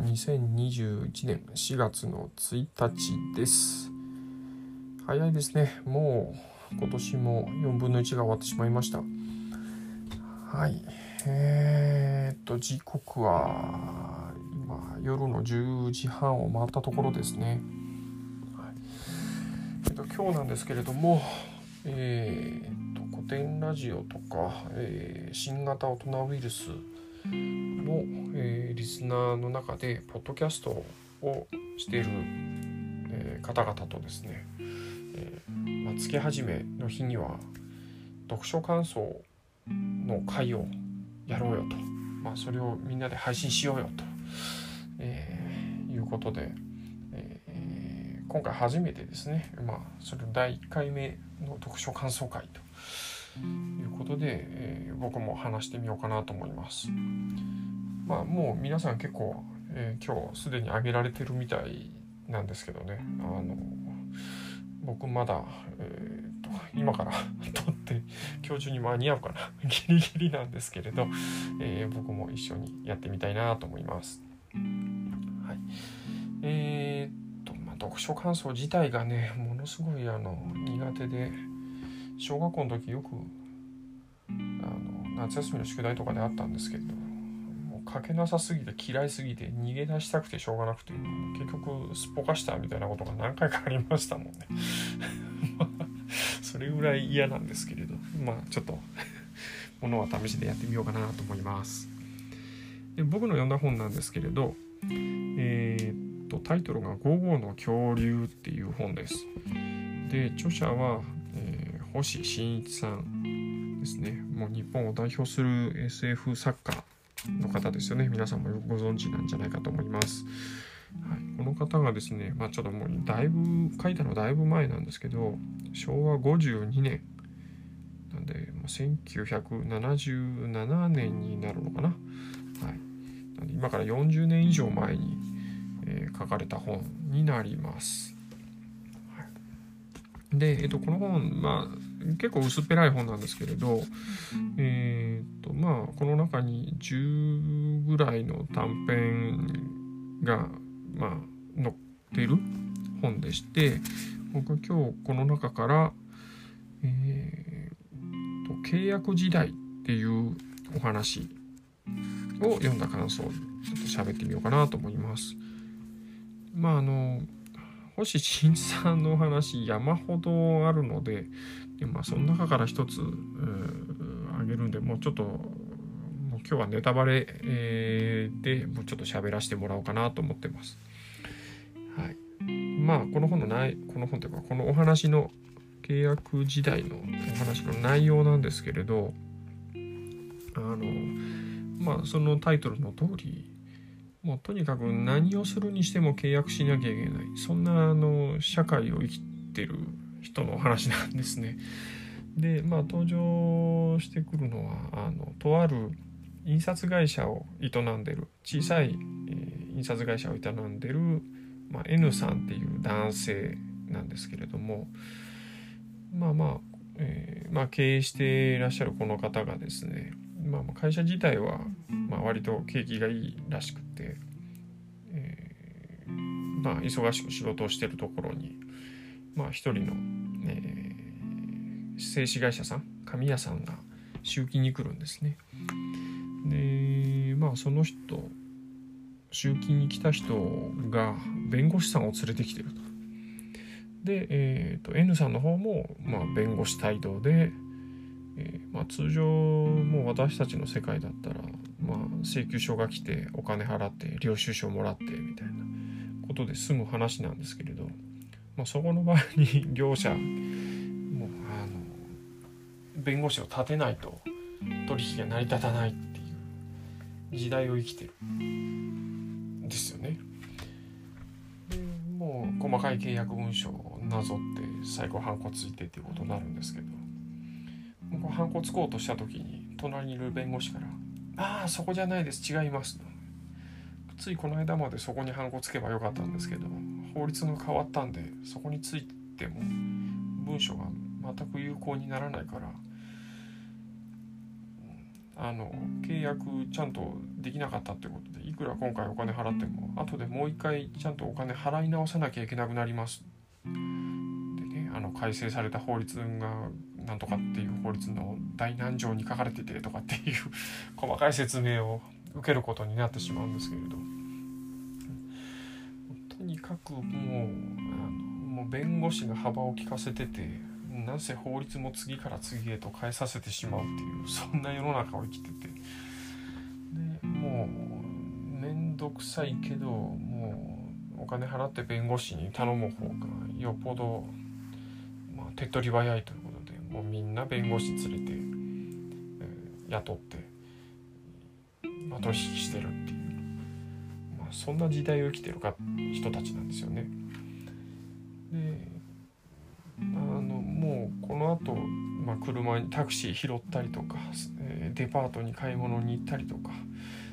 2021年4月の1日です。早いですね。もう今年も4分の1が終わってしまいました。はい。えー、っと時刻は今夜の10時半を回ったところですね、えっと、今日なんですけれどもえー、っと古典ラジオとか、えー、新型大人ウイルスの、えー、リスナーの中でポッドキャストをしている、えー、方々とですね、えーまあ、月始めの日には読書感想の会をやろうよと、まあ、それをみんなで配信しようよと、え、いうことで、え、今回初めてですね、まあ、それ第1回目の読書感想会ということで、えー、僕も話してみようかなと思います。まあもう皆さん結構、えー、今日すでに挙げられてるみたいなんですけどねあの僕まだ、えーと、今から 撮って今日中に間に合うかな ギリギリなんですけれど、えー、僕も一緒にやってみたいなと思います。はい、えー、っとまあ読書感想自体がねものすごいあの苦手で小学校の時よくあの夏休みの宿題とかであったんですけどもう書けなさすぎて嫌いすぎて逃げ出したくてしょうがなくて結局すっぽかしたみたいなことが何回かありましたもんね。それぐらい嫌なんですけれどまあちょっとものは試しでやってみようかなと思います。で僕の読んだ本なんですけれどえー、っとタイトルが「午後の恐竜」っていう本です。で著者は星新一さんですね。もう日本を代表する SF 作家の方ですよね。皆さんもよくご存知なんじゃないかと思います、はい、この方がですねまあちょっともうだいぶ書いたのだいぶ前なんですけど昭和52年。なんで1977年になるのかな、はい、なんで今から40年以上前に、えー、書かれた本になります。で、えっと、この本、まあ、結構薄っぺらい本なんですけれど、えー、っと、まあ、この中に10ぐらいの短編が、まあ、載ってる本でして、僕は今日この中から、えー、と契約時代っていうお話を読んだ感想をちょっと喋ってみようかなと思います。まああの星新一さんのお話山ほどあるのでで、まあ、その中から一つ、あげるんでもうちょっともう今日はネタバレ、えー、でもうちょっと喋らせてもらおうかなと思ってます。はい、まあこの本のないこの本というかこのお話の契約時代のお話の内容なんですけれどあのまあそのタイトルの通りもうとにかく何をするにしても契約しなきゃいけないそんなあの社会を生きてる人の話なんですね。でまあ登場してくるのはあのとある印刷会社を営んでる小さい、えー、印刷会社を営んでる、まあ、N さんっていう男性なんですけれどもまあまあ、えー、まあ、経営していらっしゃるこの方がですねまあ、会社自体は、まあ、割と景気がいいらしくて、えー、まあ、忙しく仕事をしてるところに、まあ、一人の、えー、製紙会社さん紙屋さんが集金に来るんですね。でまあその人集金に来た人が弁護士さんを連れてきてると。で、えーと、と N さんの方も、まあ、弁護士帯同で、えー、まあ、通常もう私たちの世界だったら、まあ、請求書が来てお金払って領収書もらってみたいなことで済む話なんですけれど、まあ、そこの場合に 業者もうあの弁護士を立てないと取引が成り立たないっていう時代を生きてるですよね。もう細かい契約文書をなぞって最後ハンコついてっていうことになるんですけどこうハンコつこうとした時に隣にいる弁護士から「ああそこじゃないです。違います」ついこの間までそこにハンコつけばよかったんですけど法律が変わったんでそこについても文書が全く有効にならないからあの契約ちゃんとできなかったってことでいくら今回お金払っても後でもう一回ちゃんとお金払い直さなきゃいけなくなります。でねあの改正された法律がなんとかっていう法律の第何条に書かれててとかっていう 細かい説明を受けることになってしまうんですけれどとにかくもうもう弁護士が幅を利かせててなぜ法律も次から次へと変えさせてしまうっていうそんな世の中を生きてて。でもう面倒くさいけどもうお金払って弁護士に頼む方がよっぽど、まあ、手っ取り早いということでもうみんな弁護士連れて、えー、雇って、まあ、取引してるっていう、まあ、そんな時代を生きてるか人たちなんですよね。であのもうこの後、まあ車にタクシー拾ったりとか、えー、デパートに買い物に行ったりとか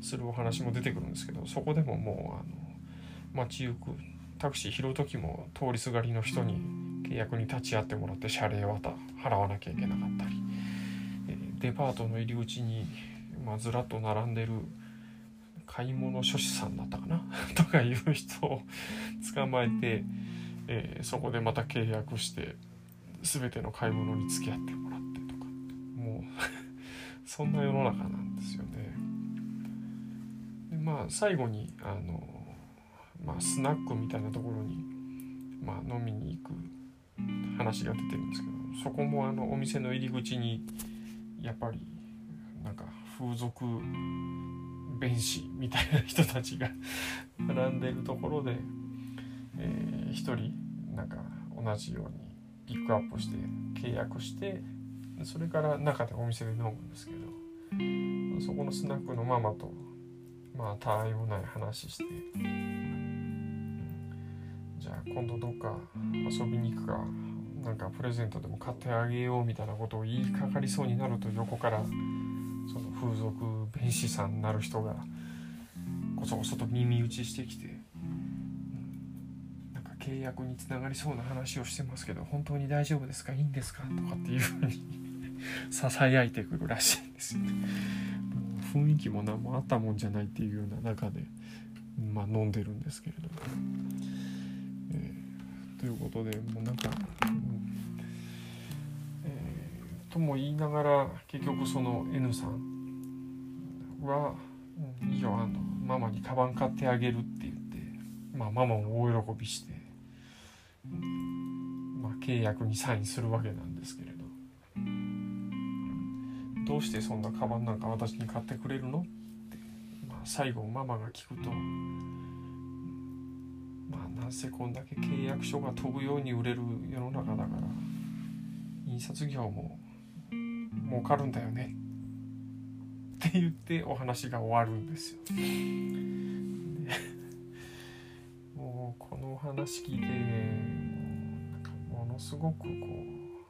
するお話も出てくるんですけどそこでももうあの街行くタクシー拾う時も通りすがりの人に契約に立ち会ってもらって謝礼は払わなきゃいけなかったり、デパートの入り口に、ま、ずらっと並んでる買い物書士さんだったかな？とかいう人を捕まえて、えー、そこでまた契約して全ての買い物に付き合ってもらってとか。もう そんな世の中なんですよね。でまあ最後にあの、まあ、スナックみたいなところに、まあ、飲みに行く話が出てるんですけどそこもあのお店の入り口にやっぱりなんか風俗弁士みたいな人たちが 並んでるところで、えー、一人なんか同じようにピックアップして契約してそれから中でお店で飲むんですけどそこのスナックのママとまあたわいもない話してじゃあ今度どっか遊びに行くかなんかプレゼントでも買ってあげようみたいなことを言いかかりそうになると横からその風俗弁士さんになる人がこそこそと耳打ちしてきて契約につながりそうな話をしてますけど本当に大丈夫ですか？いいんですか？とかっていうふうに ささやいてくるらしいんですよね。雰囲気も何もあったもんじゃないっていうような中で、まあ、飲んでるんですけれども。え、ということでもうなんか、うんえー、とも言いながら結局その N さんは「いいよあのママにカバン買ってあげる」って言って、まあ、ママも大喜びして。まあ、契約にサインするわけなんですけれどどうしてそんなカバンなんか私に買ってくれるの？って、まあ、最後ママが聞くとまあなんせこんだけ契約書が飛ぶように売れる世の中だから印刷業も儲かるんだよねって言ってお話が終わるんですよ。もうこの話聞いてなんかものすごくこ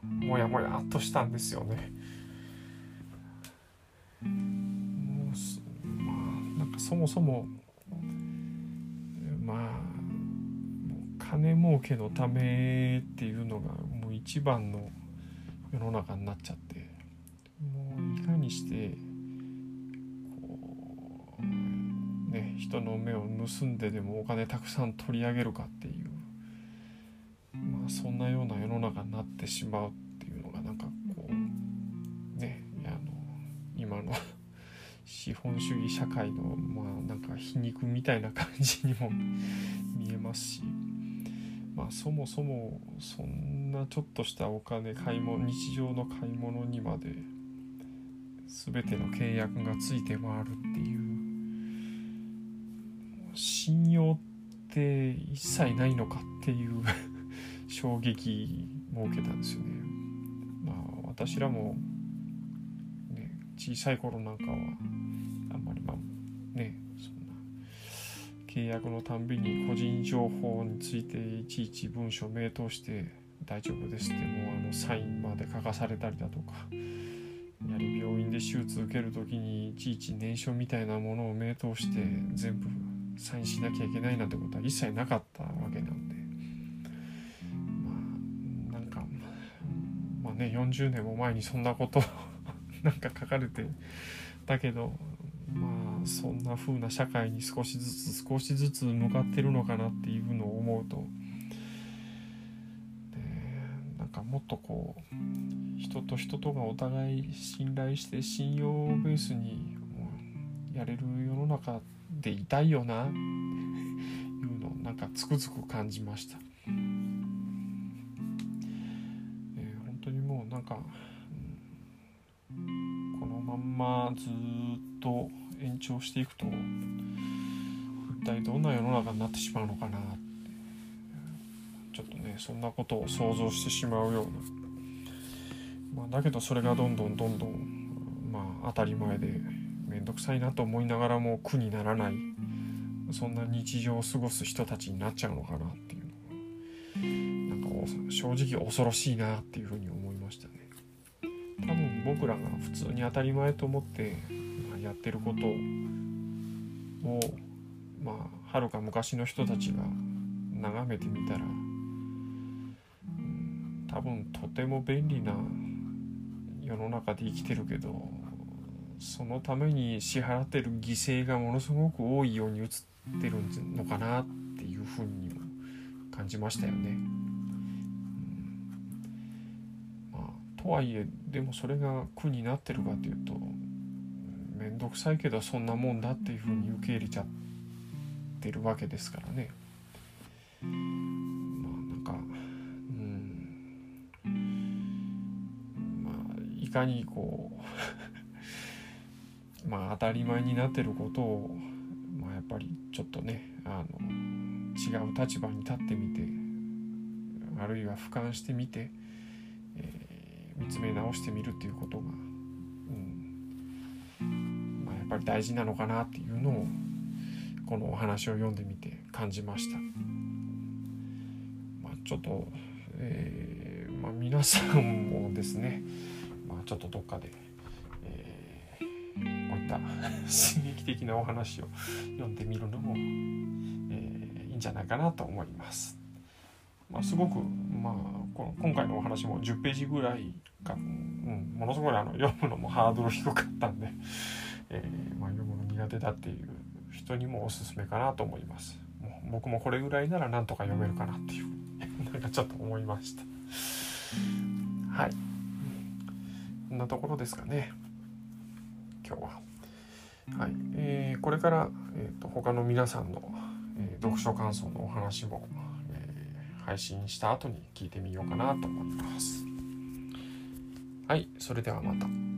うモヤモヤっとしたんですよね。もうまあなんかそもそも金儲けのためっていうのがもう一番の世の中になっちゃってもういかにしてこうね、人の目を盗んででもお金たくさん取り上げるかっていう、まあ、そんなような世の中になってしまうっていうのがなんかこうねあの今の資本主義社会のまあなんか皮肉みたいな感じにも見えますし。まあ、そもそもそんなちょっとしたお金買い物日常の買い物にまで全ての契約がついて回るっていう信用って一切ないのかっていう 衝撃も受けたんですよね。まあ私らも、ね、小さい頃なんかはあんまりまあね契約のたんびに個人情報についていちいち文書名答して大丈夫ですってもうあのサインまで書かされたりだとかやはり病院で手術受ける時にいちいち念書みたいなものを名答して全部サインしなきゃいけないなんてことは一切なかったわけなんでまあなんかまあね40年も前にそんなこと なんか書かれてだけどそんな風な社会に少しずつ少しずつ向かってるのかなっていうのを思うとなんかもっとこう人と人とがお互い信頼して信用ベースにやれる世の中でいたいよないうのをなんかつくづく感じました。え、本当にもうなんか、このまんまずっと延長していくと一体どんな世の中になってしまうのかなってちょっとねそんなことを想像してしまうような、まあ、だけどそれがどんどんどんどんまあ当たり前で面倒くさいなと思いながらも苦にならないそんな日常を過ごす人たちになっちゃうのかなっていうのがなんか正直恐ろしいなっていうふうに思いましたね。多分僕らが普通に当たり前と思ってやってることをまあはるか昔の人たちが眺めてみたら、うん、多分とても便利な世の中で生きてるけどそのために支払ってる犠牲がものすごく多いように映ってるのかなっていうふうにも感じましたよね。うんまあ、とはいえでもそれが苦になってるかというと面倒くさいけどそんなもんだっていうふうに受け入れちゃってるわけですからね。まあなんかうんまあいかにこう まあ当たり前になってることを、まあ、やっぱりちょっとねあの違う立場に立ってみてあるいは俯瞰してみて、えー、見つめ直してみるっていうことが、うん、っぱり大事なのかなっていうのをこのお話を読んでみて感じました。まあ、ちょっと、えーまあ、皆さんもですね、まあ、ちょっとどっかでえー、こういった 刺激的なお話を読んでみるのも、えー、いいんじゃないかなと思います。まあ、すごく、まあ、この今回のお話も10ページぐらいか、うん、ものすごいあの読むのもハードル低かったんで、えー、まあ、読むの苦手だっていう人にもおすすめかなと思います。もう僕もこれぐらいならなんとか読めるかなっていう なんかちょっと思いました。はい。こんなところですかね。今日は。はいえー、これから、えーと、他の皆さんの、えー、読書感想のお話も、えー、配信した後に聞いてみようかなと思います。はい、それではまた。